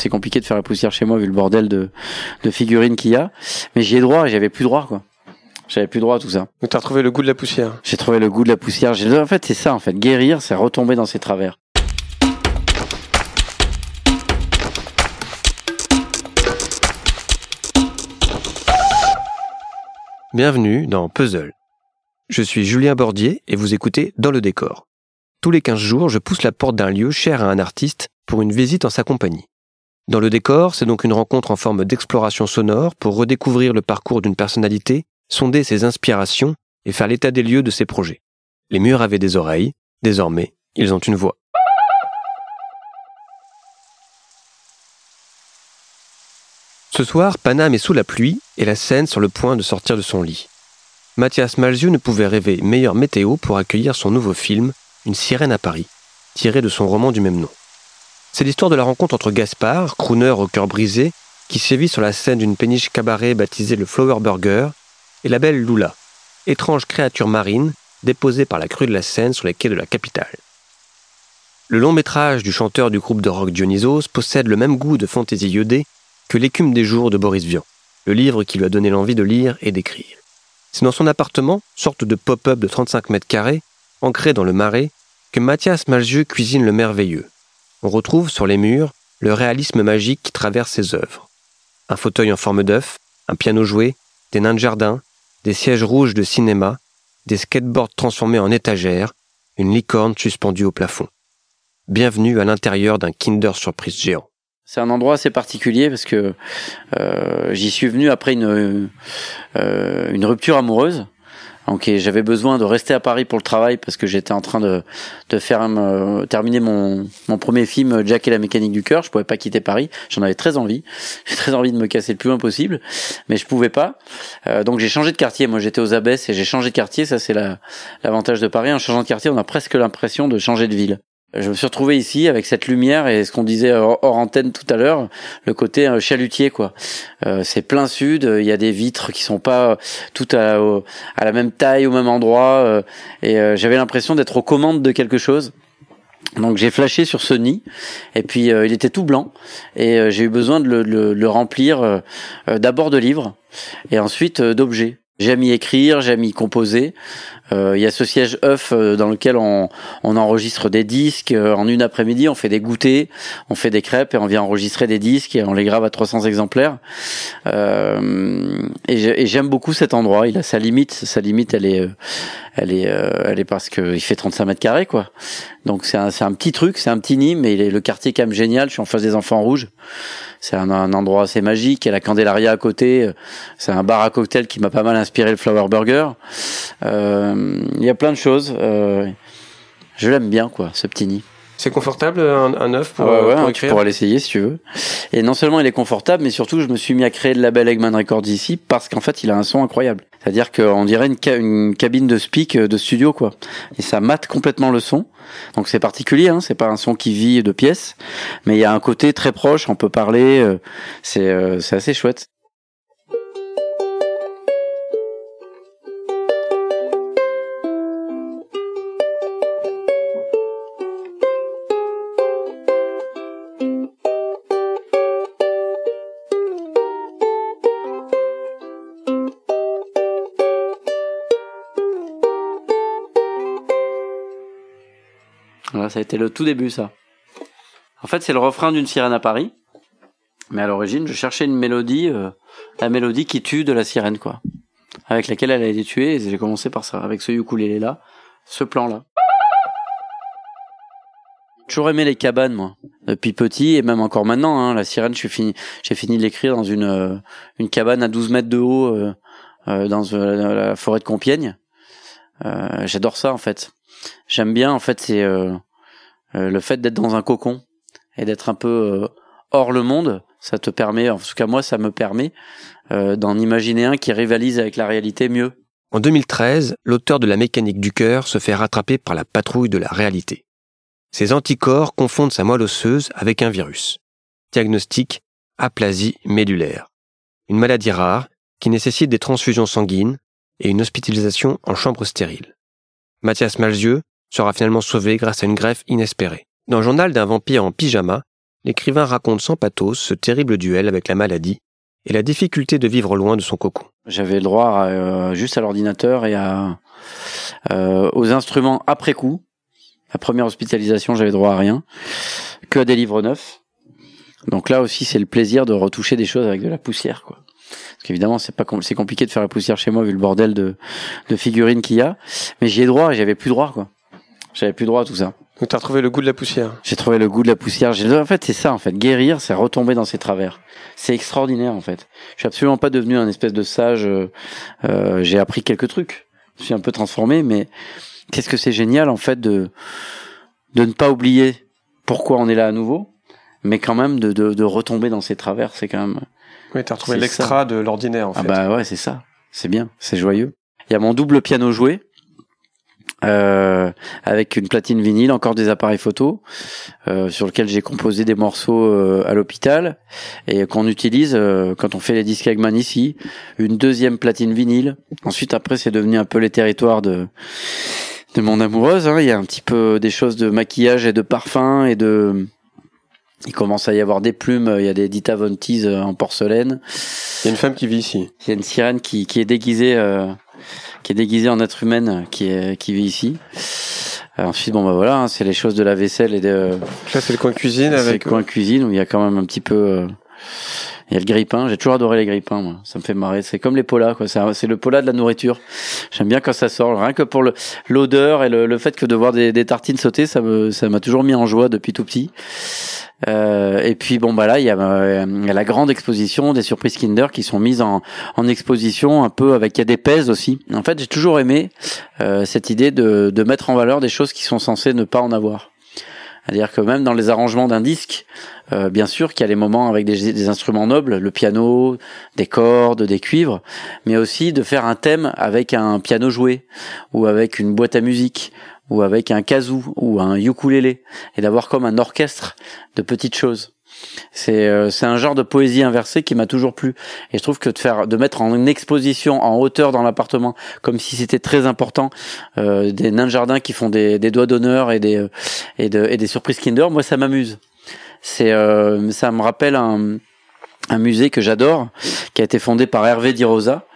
C'est compliqué de faire la poussière chez moi vu le bordel de, de figurines qu'il y a. Mais j'y ai droit et j'avais plus droit, quoi. J'avais plus droit à tout ça. Donc t'as retrouvé le goût de la poussière. J'ai trouvé le goût de la poussière. J'ai- En fait, c'est ça, en fait. Guérir, c'est retomber dans ses travers. Bienvenue dans Puzzle. Je suis Julien Bordier et vous écoutez Dans le décor. Tous les 15 jours, je pousse la porte d'un lieu cher à un artiste pour une visite en sa compagnie. Dans le décor, c'est donc une rencontre en forme d'exploration sonore pour redécouvrir le parcours d'une personnalité, sonder ses inspirations et faire l'état des lieux de ses projets. Les murs avaient des oreilles, désormais, ils ont une voix. Ce soir, Paname est sous la pluie et la scène sur le point de sortir de son lit. Mathias Malzieu ne pouvait rêver meilleure météo pour accueillir son nouveau film, Une sirène à Paris, tiré de son roman du même nom. C'est l'histoire de la rencontre entre Gaspard, crooner au cœur brisé, qui sévit sur la scène d'une péniche cabaret baptisée le Flower Burger, et la belle Lula, étrange créature marine déposée par la crue de la Seine sur les quais de la capitale. Le long métrage du chanteur du groupe de rock Dionysos possède le même goût de fantaisie iodée que L'écume des jours de Boris Vian, le livre qui lui a donné l'envie de lire et d'écrire. C'est dans son appartement, sorte de pop-up de 35 mètres carrés, ancré dans le marais, que Mathias Malzieu cuisine le merveilleux. On retrouve sur les murs le réalisme magique qui traverse ses œuvres. Un fauteuil en forme d'œuf, un piano joué, des nains de jardin, des sièges rouges de cinéma, des skateboards transformés en étagères, une licorne suspendue au plafond. Bienvenue à l'intérieur d'un Kinder Surprise géant. C'est un endroit assez particulier parce que euh, j'y suis venu après une, euh, une rupture amoureuse. Donc j'avais besoin de rester à Paris pour le travail parce que j'étais en train de, faire euh, terminer mon, premier film Jack et la mécanique du cœur. Je pouvais pas quitter Paris. J'en avais très envie. J'ai très envie de me casser le plus loin possible, mais je pouvais pas. Euh, donc j'ai changé de quartier. Moi j'étais aux Abbesses et j'ai changé de quartier. Ça c'est la- l'avantage de Paris. En changeant de quartier, on a presque l'impression de changer de ville. Je me suis retrouvé ici avec cette lumière et ce qu'on disait hors antenne tout à l'heure, le côté euh, chalutier quoi. Euh, c'est plein sud, il y a des vitres qui sont pas toutes à, la même taille, au même endroit, euh, et euh, j'avais l'impression d'être aux commandes de quelque chose. Donc j'ai flashé sur ce nid et puis euh, il était tout blanc et euh, j'ai eu besoin de le, remplir euh, euh, d'abord de livres et ensuite euh, d'objets. J'aime y écrire, j'aime y composer. Euh, Il y a ce siège œuf euh, dans lequel on, on enregistre des disques euh, en une après-midi, on fait des goûters, on fait des crêpes et on vient enregistrer des disques et on les grave à 300 exemplaires. Euh, et j'ai- et j'aime beaucoup cet endroit. Il a sa limite, sa limite, elle est, euh, elle est, euh, elle est parce que il fait 35 mètres carrés quoi. Donc c'est un, c'est un petit truc, c'est un petit nid, mais le quartier est quand même génial. Je suis en face des Enfants Rouges. C'est un, un endroit assez magique. Il y a la Candelaria à côté. C'est un bar à cocktail qui m'a pas mal inspiré le Flower Burger. Euh, il y a plein de choses. Euh, je l'aime bien quoi, ce petit nid. C'est confortable un, un œuf pour, Ah ouais, ouais, pour tu écrire pourras l'essayer si tu veux. Et non seulement il est confortable, mais surtout je me suis mis à créer le label Eggman Records ici parce qu'en fait il a un son incroyable. C'est-à-dire qu'on dirait une, ca- une cabine de speak euh, de studio quoi. Et ça mate complètement le son. Donc c'est particulier, hein, c'est pas un son qui vit de pièces, mais il y a un côté très proche, on peut parler, euh, c'est euh, c'est assez chouette. Ça a été le tout début, ça. En fait, c'est le refrain d'une sirène à Paris. Mais à l'origine, je cherchais une mélodie, euh, la mélodie qui tue de la sirène, quoi. Avec laquelle elle a été tuée, et j'ai commencé par ça, avec ce ukulélé-là, ce plan-là. Toujours aimé les cabanes, moi, depuis petit, et même encore maintenant, hein, la sirène, j'ai fini, fini de l'écrire dans une, euh, une cabane à 12 mètres de haut, euh, dans la forêt de Compiègne. J'adore ça, en fait. J'aime bien, en fait, c'est le fait d'être dans un cocon et d'être un peu euh, hors le monde. Ça te permet, en tout cas moi, ça me permet euh, d'en imaginer un qui rivalise avec la réalité mieux. En 2013, l'auteur de La mécanique du cœur se fait rattraper par la patrouille de la réalité. Ses anticorps confondent sa moelle osseuse avec un virus. Diagnostic aplasie médulaire. Une maladie rare qui nécessite des transfusions sanguines et une hospitalisation en chambre stérile. Mathias Malzieu sera finalement sauvé grâce à une greffe inespérée. Dans le journal d'un vampire en pyjama, l'écrivain raconte sans pathos ce terrible duel avec la maladie et la difficulté de vivre loin de son cocon. J'avais le droit à, euh, juste à l'ordinateur et à, euh, aux instruments après coup. La première hospitalisation, j'avais droit à rien, que à des livres neufs. Donc là aussi, c'est le plaisir de retoucher des choses avec de la poussière, quoi. Parce qu'évidemment, c'est pas c'est compliqué de faire la poussière chez moi vu le bordel de, de figurines qu'il y a. Mais j'y ai droit et j'avais plus droit, quoi. J'avais plus droit à tout ça. Donc t'as retrouvé le goût de la poussière. J'ai trouvé le goût de la poussière. J'ai- En fait, c'est ça, en fait. Guérir, c'est retomber dans ses travers. C'est extraordinaire, en fait. Je suis absolument pas devenu un espèce de sage. euh, euh, j'ai appris quelques trucs. Je suis un peu transformé, mais qu'est-ce que c'est génial, en fait, de, de ne pas oublier pourquoi on est là à nouveau, mais quand même de, de, de retomber dans ses travers. C'est quand même, Oui, t'as retrouvé l'extra de l'ordinaire en ah fait. bah ouais, c'est ça. C'est bien, c'est joyeux. Il y a mon double piano joué. Euh, avec une platine vinyle, encore des appareils photo, euh, sur lequel j'ai composé des morceaux euh, à l'hôpital et qu'on utilise euh, quand on fait les disques Hagman ici. Une deuxième platine vinyle. Ensuite, après, c'est devenu un peu les territoires de de mon amoureuse. hein. Il y a un petit peu des choses de maquillage et de parfum et de il commence à y avoir des plumes. Il y a des Dita Von Teese euh, en porcelaine. Il y a une femme qui vit ici. Il y a une sirène qui, qui est déguisée, euh, qui est déguisée en être humaine, qui est, qui vit ici. Euh, ensuite, bon bah voilà, hein, c'est les choses de la vaisselle et de Là, c'est le coin cuisine c'est avec. le coin cuisine où il y a quand même un petit peu. euh, il y a le grille-pain. J'ai toujours adoré les grille-pains, moi. Ça me fait marrer. C'est comme les polas, quoi. C'est le pola de la nourriture. J'aime bien quand ça sort. Rien que pour l'odeur et le, fait que de voir des, tartines sauter, ça me, ça m'a toujours mis en joie depuis tout petit. Euh, et puis bon bah là il y, a, euh, la grande exposition des surprises Kinder qui sont mises en, exposition un peu avec il y a des pèses aussi. En fait j'ai toujours aimé euh, cette idée de mettre en valeur des choses qui sont censées ne pas en avoir. C'est-à-dire que même dans les arrangements d'un disque, euh, bien sûr qu'il y a les moments avec des, des instruments nobles, le piano, des cordes, des cuivres, mais aussi de faire un thème avec un piano joué ou avec une boîte à musique ou avec un kazoo ou un ukulélé et d'avoir comme un orchestre de petites choses. C'est euh, c'est un genre de poésie inversée qui m'a toujours plu. Et je trouve que de faire de mettre en exposition en hauteur dans l'appartement comme si c'était très important euh, des nains de jardin qui font des, des doigts d'honneur et des euh, et, et des surprises Kinder moi ça m'amuse. C'est euh, ça me rappelle un un musée que j'adore, qui a été fondé par Hervé Di Rosa,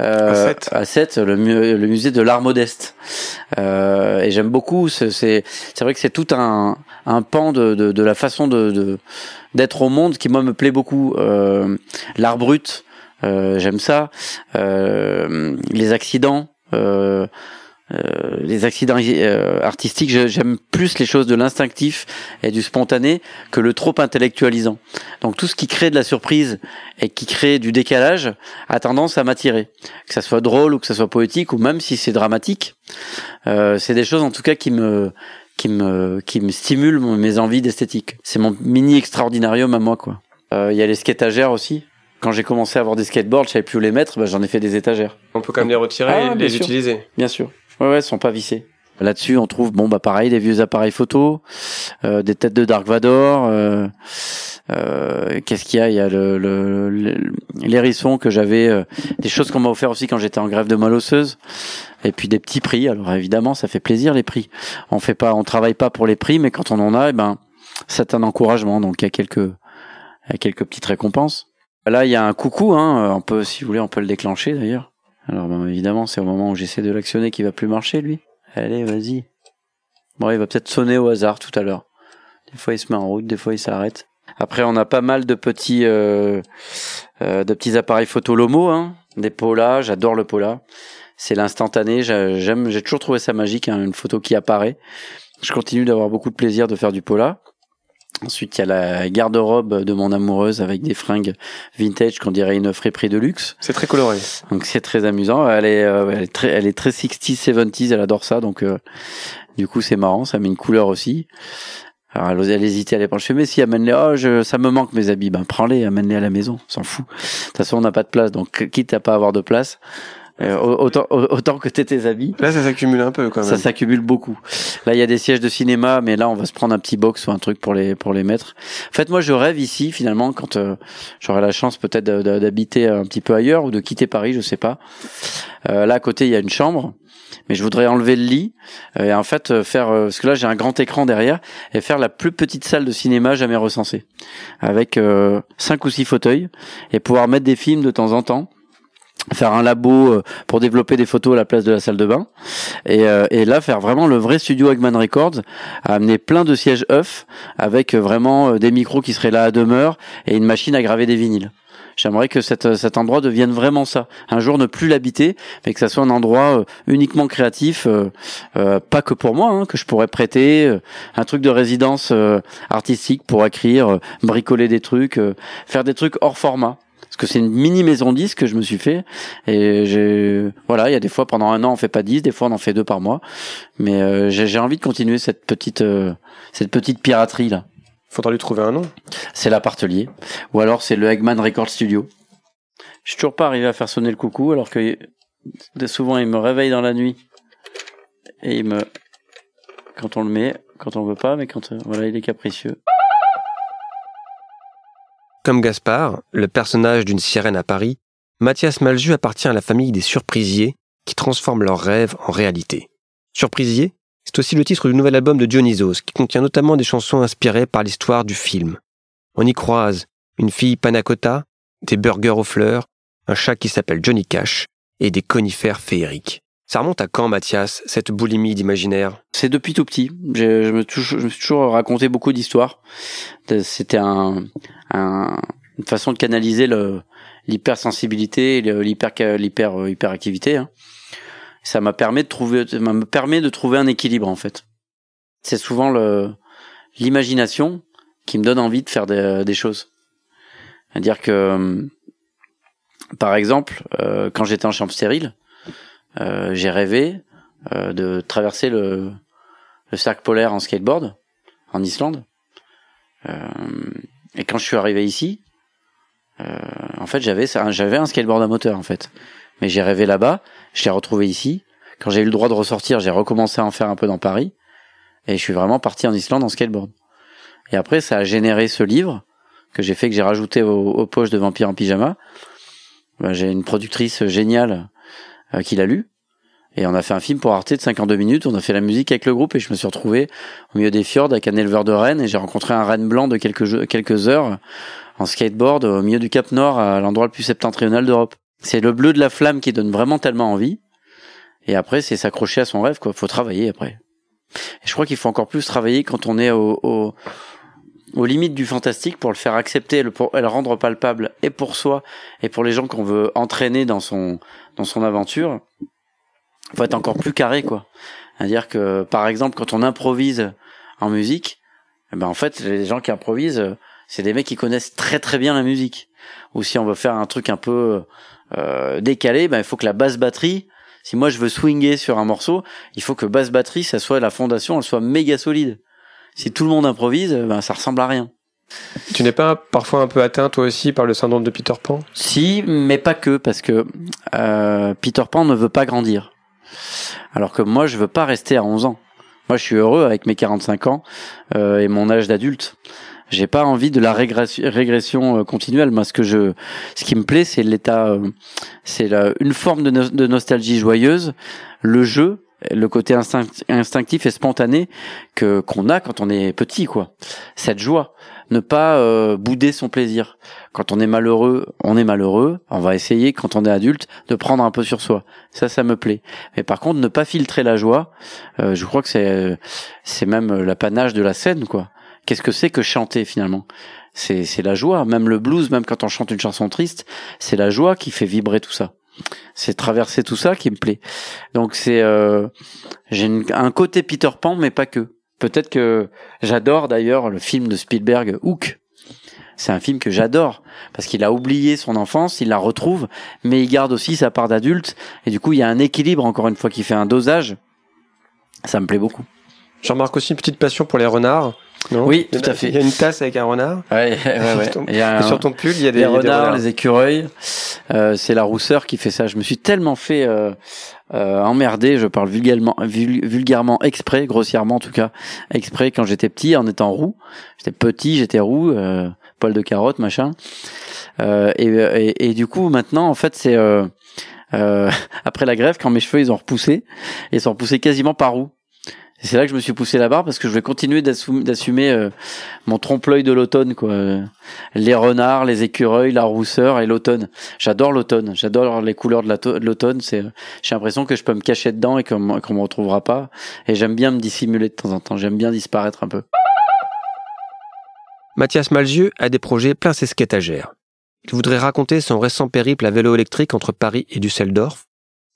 euh, À Sète. à Sète, le, mu- le musée de l'art modeste. Euh, et j'aime beaucoup. ce- C'est c'est vrai que c'est tout un, un pan de, de, de la façon de de- d'être au monde qui moi me plaît beaucoup. Euh, l'art brut, euh, j'aime ça. Euh, les accidents. Euh, les accidents euh, artistiques, j'aime plus les choses de l'instinctif et du spontané que le trop intellectualisant. Donc tout ce qui crée de la surprise et qui crée du décalage a tendance à m'attirer. Que ça soit drôle ou que ça soit poétique ou même si c'est dramatique, euh, c'est des choses en tout cas qui me qui me qui me stimulent mes envies d'esthétique. C'est mon mini extraordinarium à moi quoi. Euh, Il y a les skateagères aussi. Quand j'ai commencé à avoir des skateboards, je savais plus où les mettre, bah, j'en ai fait des étagères. On peut quand même les retirer Ah, et les sûr. utiliser. Bien sûr. Ouais, ouais, elles sont pas vissées. Là-dessus, on trouve, bon, bah, pareil, des vieux appareils photo, euh, des têtes de Dark Vador, euh, euh, qu'est-ce qu'il y a? Il y a le, le, l'hérisson que j'avais, des choses qu'on m'a offert aussi quand j'étais en grève de moelle osseuse. Et puis des petits prix. Alors évidemment, ça fait plaisir, les prix. On fait pas, on travaille pas pour les prix, mais quand on en a, eh ben, c'est un encouragement. Donc, il y a quelques, il quelques petites récompenses. Là, il y a un coucou, hein. On peut, si vous voulez, on peut le déclencher d'ailleurs. Alors, ben, évidemment, c'est au moment où j'essaie de l'actionner qu'il va plus marcher, lui. Allez, vas-y. Bon, il va peut-être sonner au hasard tout à l'heure. Des fois, il se met en route, des fois, il s'arrête. Après, on a pas mal de petits, euh, euh, de petits appareils photo Lomo, hein. Des Pola, j'adore le Pola. C'est l'instantané, j'a- j'aime, j'ai toujours trouvé ça magique, hein, une photo qui apparaît. Je continue d'avoir beaucoup de plaisir de faire du Pola. Ensuite, il y a la garde-robe de mon amoureuse avec des fringues vintage qu'on dirait une friperie de luxe. C'est très coloré. Donc c'est très amusant. Elle est, euh, elle est très, elle est très 60s, 70s. Elle adore ça. Donc euh, du coup c'est marrant. Ça met une couleur aussi. Alors elle, elle hésitait à les prendre. Je fais mais si amène-les. Oh je, ça me manque mes habits. Ben prends-les, amène-les à la maison. On S'en fout. De toute façon on n'a pas de place. Donc quitte à pas avoir de place, euh, autant, autant que t'aies tes habits. Là, ça s'accumule un peu quand Ça même. s'accumule beaucoup. Là, il y a des sièges de cinéma, mais là, on va se prendre un petit box ou un truc pour les pour les mettre. En fait, moi, je rêve ici, finalement, quand euh, j'aurai la chance peut-être d'habiter un petit peu ailleurs ou de quitter Paris, je sais pas. Euh, là, à côté, il y a une chambre mais je voudrais enlever le lit euh, et en fait euh, faire parce que là j'ai un grand écran derrière et faire la plus petite salle de cinéma jamais recensée avec euh, cinq ou six fauteuils et pouvoir mettre des films de temps en temps faire un labo euh, pour développer des photos à la place de la salle de bain et, euh, et là faire vraiment le vrai studio Eggman Records amener plein de sièges œufs avec euh, vraiment euh, des micros qui seraient là à demeure et une machine à graver des vinyles J'aimerais que cette, cet endroit devienne vraiment ça. Un jour ne plus l'habiter, mais que ça soit un endroit uniquement créatif, euh, euh, pas que pour moi, hein, que je pourrais prêter, euh, un truc de résidence artistique pour écrire, bricoler des trucs, faire des trucs hors format. Parce que c'est une mini maison 10 que je me suis fait. Et j'ai, voilà, il y a des fois pendant un an on fait pas 10, des fois on en fait deux par mois. Mais euh, j'ai envie de continuer cette petite, euh, cette petite piraterie là. Faudra lui trouver un nom. C'est l'appartelier. Ou alors c'est le Eggman Record Studio. Je suis toujours pas arrivé à faire sonner le coucou alors que souvent il me réveille dans la nuit et il me quand on le met, quand on veut pas, mais quand euh, voilà il est capricieux. Comme Gaspard, le personnage d'une sirène à Paris, Mathias Malju appartient à la famille des surprisiers qui transforment leurs rêves en réalité. Surprisier, c'est aussi le titre du nouvel album de Dionysos qui contient notamment des chansons inspirées par l'histoire du film. On y croise une fille panacota, des burgers aux fleurs, un chat qui s'appelle Johnny Cash et des conifères féeriques. Ça remonte à quand, Mathias, cette boulimie d'imaginaire? C'est depuis tout petit. Je, je, me, je me suis toujours raconté beaucoup d'histoires. C'était un, un- une façon de canaliser l'hypersensibilité et l'hyper hyperactivité. hein. Ça m'a permis de trouver me permet de trouver un équilibre en fait. C'est souvent l'imagination qui me donne envie de faire des, choses. C'est-à-dire que par exemple, euh, quand j'étais en chambre stérile, euh, j'ai rêvé euh, de traverser le, le cercle polaire en skateboard en Islande. Euh, et quand je suis arrivé ici, euh, en fait, j'avais j'avais un skateboard à moteur en fait. Mais j'ai rêvé là-bas, je l'ai retrouvé ici. Quand j'ai eu le droit de ressortir, j'ai recommencé à en faire un peu dans Paris. Et je suis vraiment parti en Islande en skateboard. Et après, ça a généré ce livre que j'ai fait, que j'ai rajouté aux, aux poches de Vampire en pyjama. Ben, j'ai une productrice géniale euh, qui l'a lu. Et on a fait un film pour Arte de 52 minutes. On a fait la musique avec le groupe et je me suis retrouvé au milieu des fjords avec un éleveur de rennes et j'ai rencontré un renne blanc de quelques, quelques heures en skateboard au milieu du Cap Nord à l'endroit le plus septentrional d'Europe. C'est le bleu de la flamme qui donne vraiment tellement envie. Et après, c'est s'accrocher à son rêve, quoi. Faut travailler après. Et je crois qu'il faut encore plus travailler quand on est au, au- aux limites du fantastique pour le faire accepter le, pour, et le rendre palpable et pour soi et pour les gens qu'on veut entraîner dans son, dans son aventure. Faut être encore plus carré, quoi. C'est-à-dire que, par exemple, quand on improvise en musique, eh ben, en fait, les gens qui improvisent, c'est des mecs qui connaissent très très bien la musique. Ou si on veut faire un truc un peu euh, décalé, ben, il faut que la basse batterie, si moi je veux swinger sur un morceau, il faut que basse batterie, ça soit la fondation, elle soit méga solide. Si tout le monde improvise, ben, ça ressemble à rien. Tu n'es pas parfois un peu atteint toi aussi par le syndrome de Peter Pan? Si, mais pas que, parce que euh, Peter Pan ne veut pas grandir. Alors que moi, je veux pas rester à 11 ans. Moi, je suis heureux avec mes 45 ans euh, et mon âge d'adulte. J'ai pas envie de la régression, régression euh, continuelle. Moi, ce que je, ce qui me plaît, c'est l'état, euh, c'est une forme de, de nostalgie joyeuse, le jeu, le côté instinct- instinctif et spontané que qu'on a quand on est petit, quoi. Cette joie, ne pas euh, bouder son plaisir. Quand on est malheureux, on est malheureux. On va essayer, quand on est adulte, de prendre un peu sur soi. Ça, ça me plaît. Mais par contre, ne pas filtrer la joie. euh, je crois que c'est c'est même l'apanage de la scène, quoi. Qu'est-ce que c'est que chanter finalement? C'est c'est la joie. Même le blues, même quand on chante une chanson triste, c'est la joie qui fait vibrer tout ça. C'est traverser tout ça qui me plaît. Donc c'est euh, j'ai un côté Peter Pan, mais pas que. Peut-être que j'adore d'ailleurs le film de Spielberg, Hook. C'est un film que j'adore parce qu'il a oublié son enfance, il la retrouve, mais il garde aussi sa part d'adulte et du coup il y a un équilibre encore une fois qui fait un dosage. Ça me plaît beaucoup. Je remarque aussi une petite passion pour les renards. Non Oui, tout à fait. Il y a une tasse avec un renard. Ouais, ouais, ouais. Sur ton- Il y a un- sur ton pull, il y a des, des renards, les écureuils, euh, c'est la rousseur qui fait ça. Je me suis tellement fait euh, euh, emmerder, je parle vulgairement, vul- vulgairement exprès, grossièrement en tout cas, exprès quand j'étais petit en étant roux. J'étais petit, j'étais roux, euh, poil de carotte, machin. Euh, et, et, et du coup maintenant en fait c'est euh, euh, après la grève quand mes cheveux ils ont repoussé ils sont repoussés quasiment par où c'est là que je me suis poussé la barre parce que je vais continuer d'assumer euh, mon trompe-l'œil de l'automne quoi. Les renards, les écureuils, la rousseur et l'automne. J'adore l'automne, j'adore les couleurs de l'automne. C'est, j'ai l'impression que je peux me cacher dedans et qu'on qu'on me retrouvera pas. Et j'aime bien me dissimuler de temps en temps. J'aime bien disparaître un peu. Mathias Malzieux a des projets plein ses étagères. Il voudrait raconter son récent périple à vélo électrique entre Paris et Düsseldorf,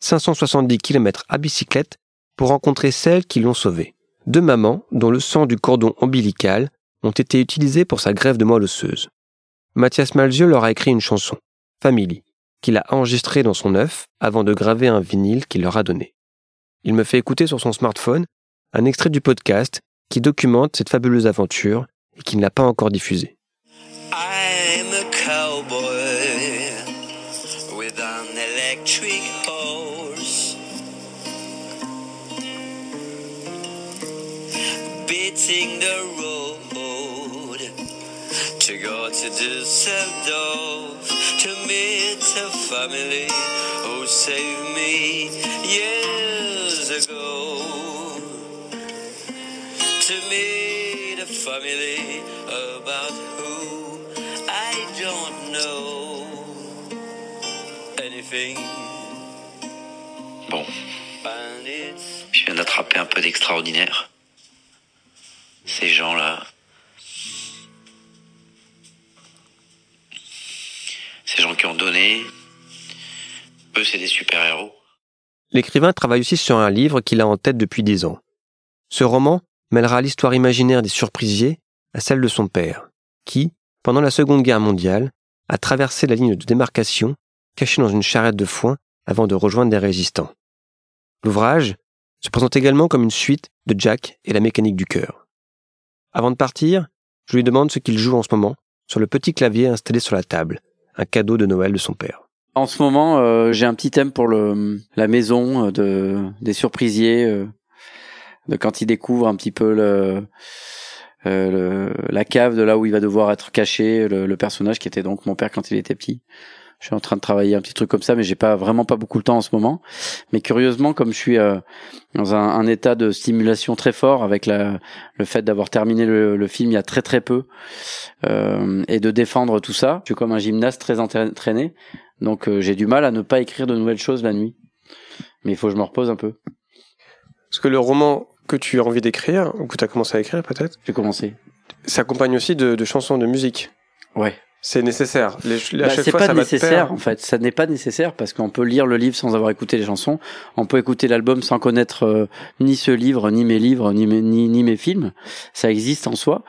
570 km à bicyclette pour rencontrer celles qui l'ont sauvé. Deux mamans dont le sang du cordon ombilical ont été utilisés pour sa grève de moelle osseuse. Mathias Malzieux leur a écrit une chanson, Family, qu'il a enregistrée dans son œuf avant de graver un vinyle qu'il leur a donné. Il me fait écouter sur son smartphone un extrait du podcast qui documente cette fabuleuse aventure et qu'il n'a pas encore diffusé. To go to meet a family who saved me years ago. To meet a family about who I don't know anything. Bon. Je viens d'attraper un peu d'extraordinaire. ces gens-là. L'écrivain travaille aussi sur un livre qu'il a en tête depuis dix ans. Ce roman mêlera l'histoire imaginaire des surprisiers à celle de son père, qui, pendant la Seconde Guerre mondiale, a traversé la ligne de démarcation, caché dans une charrette de foin avant de rejoindre des résistants. L'ouvrage se présente également comme une suite de Jack et la mécanique du cœur. Avant de partir, je lui demande ce qu'il joue en ce moment sur le petit clavier installé sur la table, un cadeau de Noël de son père. En ce moment, euh, j'ai un petit thème pour le la maison euh, de des surprisiers, euh, de quand il découvre un petit peu le, la cave de là où il va devoir être caché, le, le personnage qui était donc mon père quand il était petit je suis en train de travailler un petit truc comme ça, mais j'ai pas vraiment pas beaucoup de temps en ce moment. Mais curieusement, comme je suis euh, dans un, un, état de stimulation très fort avec la, le fait d'avoir terminé le, le, film il y a très très peu euh, et de défendre tout ça, je suis comme un gymnaste très entraîné, donc euh, j'ai du mal à ne pas écrire de nouvelles choses la nuit. Mais il faut que je me repose un peu. Parce que le roman que tu as envie d'écrire, ou que tu as commencé à écrire peut-être J'ai commencé. S'accompagne aussi de, de chansons de musique. Ouais. C'est nécessaire. Les, bah, c'est pas nécessaire en fait. Ça n'est pas nécessaire parce qu'on peut lire le livre sans avoir écouté les chansons. On peut écouter l'album sans connaître euh, ni ce livre, ni mes livres, ni mes, ni, ni mes films. Ça existe en soi.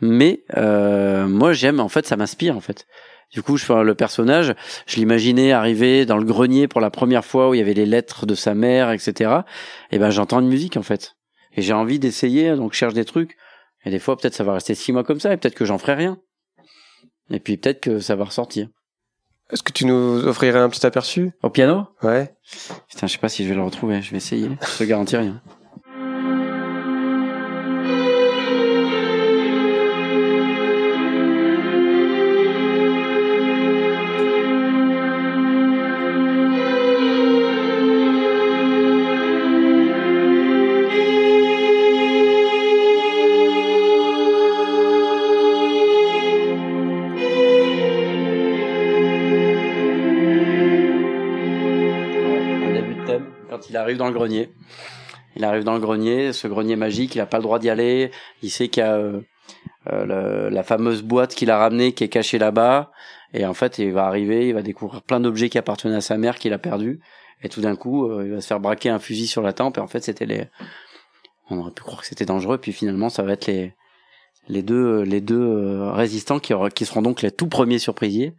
Mais euh, moi j'aime. En fait, ça m'inspire en fait. Du coup, je fais le personnage. Je l'imaginais arriver dans le grenier pour la première fois où il y avait les lettres de sa mère, etc. Et ben j'entends une musique en fait. Et j'ai envie d'essayer. Donc je cherche des trucs. Et des fois, peut-être ça va rester six mois comme ça. Et peut-être que j'en ferai rien. Et puis peut-être que ça va ressortir. Est-ce que tu nous offrirais un petit aperçu? Au piano? Ouais. Putain, je sais pas si je vais le retrouver. Je vais essayer. Je te garantis rien. Arrive dans le grenier. Il arrive dans le grenier, ce grenier magique, il n'a pas le droit d'y aller. Il sait qu'il y a euh, euh, la fameuse boîte qu'il a ramenée qui est cachée là-bas. Et en fait, il va arriver, il va découvrir plein d'objets qui appartenaient à sa mère qu'il a perdu. Et tout d'un coup, euh, il va se faire braquer un fusil sur la tempe. Et en fait, c'était les. On aurait pu croire que c'était dangereux. Puis finalement, ça va être les les deux les deux résistants qui, qui seront donc les tout premiers surprisiers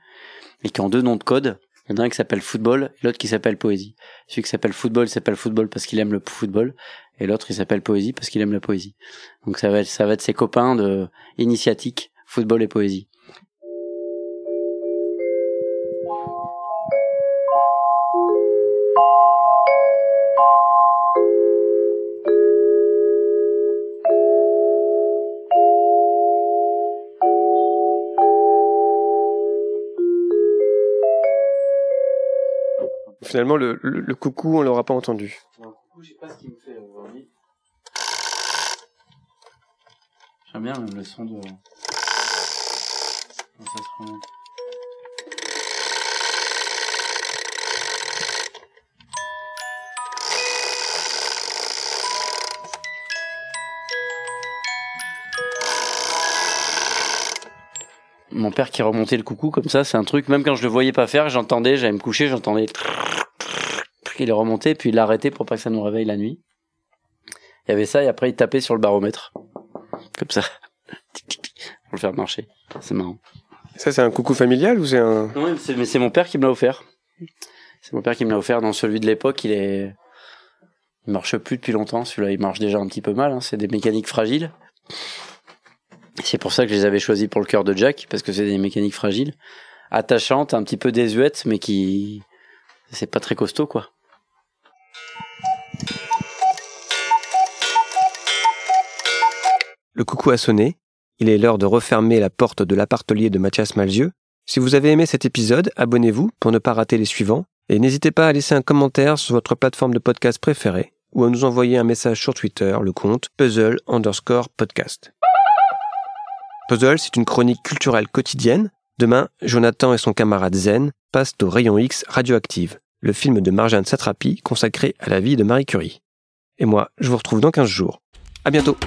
et qui ont deux noms de code. Il y en a un qui s'appelle football l'autre qui s'appelle poésie. Celui qui s'appelle football s'appelle football parce qu'il aime le football et l'autre il s'appelle poésie parce qu'il aime la poésie. Donc ça va être, ça va être ses copains de initiatique, football et poésie. Finalement, le, le, le coucou, on l'aura pas entendu. je sais pas ce qu'il me fait aujourd'hui. J'aime bien le son de. Quand ça se remonte. Mon père qui remontait le coucou comme ça, c'est un truc, même quand je le voyais pas faire, j'entendais, j'allais me coucher, j'entendais. Il est remonté, puis il l'a arrêté pour pas que ça nous réveille la nuit. Il y avait ça, et après il tapait sur le baromètre. Comme ça. pour le faire marcher. C'est marrant. Ça, c'est un coucou familial ou c'est un... Non, mais c'est- mais c'est mon père qui me l'a offert. C'est mon père qui me l'a offert dans celui de l'époque. Il est, il marche plus depuis longtemps. Celui-là, il marche déjà un petit peu mal. hein. C'est des mécaniques fragiles. C'est pour ça que je les avais choisis pour le cœur de Jack, parce que c'est des mécaniques fragiles, attachantes, un petit peu désuètes, mais qui, c'est pas très costaud, quoi. Le coucou a sonné. Il est l'heure de refermer la porte de l'appartelier de Mathias Malzieux. Si vous avez aimé cet épisode, abonnez-vous pour ne pas rater les suivants. Et n'hésitez pas à laisser un commentaire sur votre plateforme de podcast préférée ou à nous envoyer un message sur Twitter, le compte puzzle underscore podcast. Puzzle, c'est une chronique culturelle quotidienne. Demain, Jonathan et son camarade Zen passent au Rayon X Radioactive, le film de Marjane Satrapi consacré à la vie de Marie Curie. Et moi, je vous retrouve dans 15 jours. À bientôt!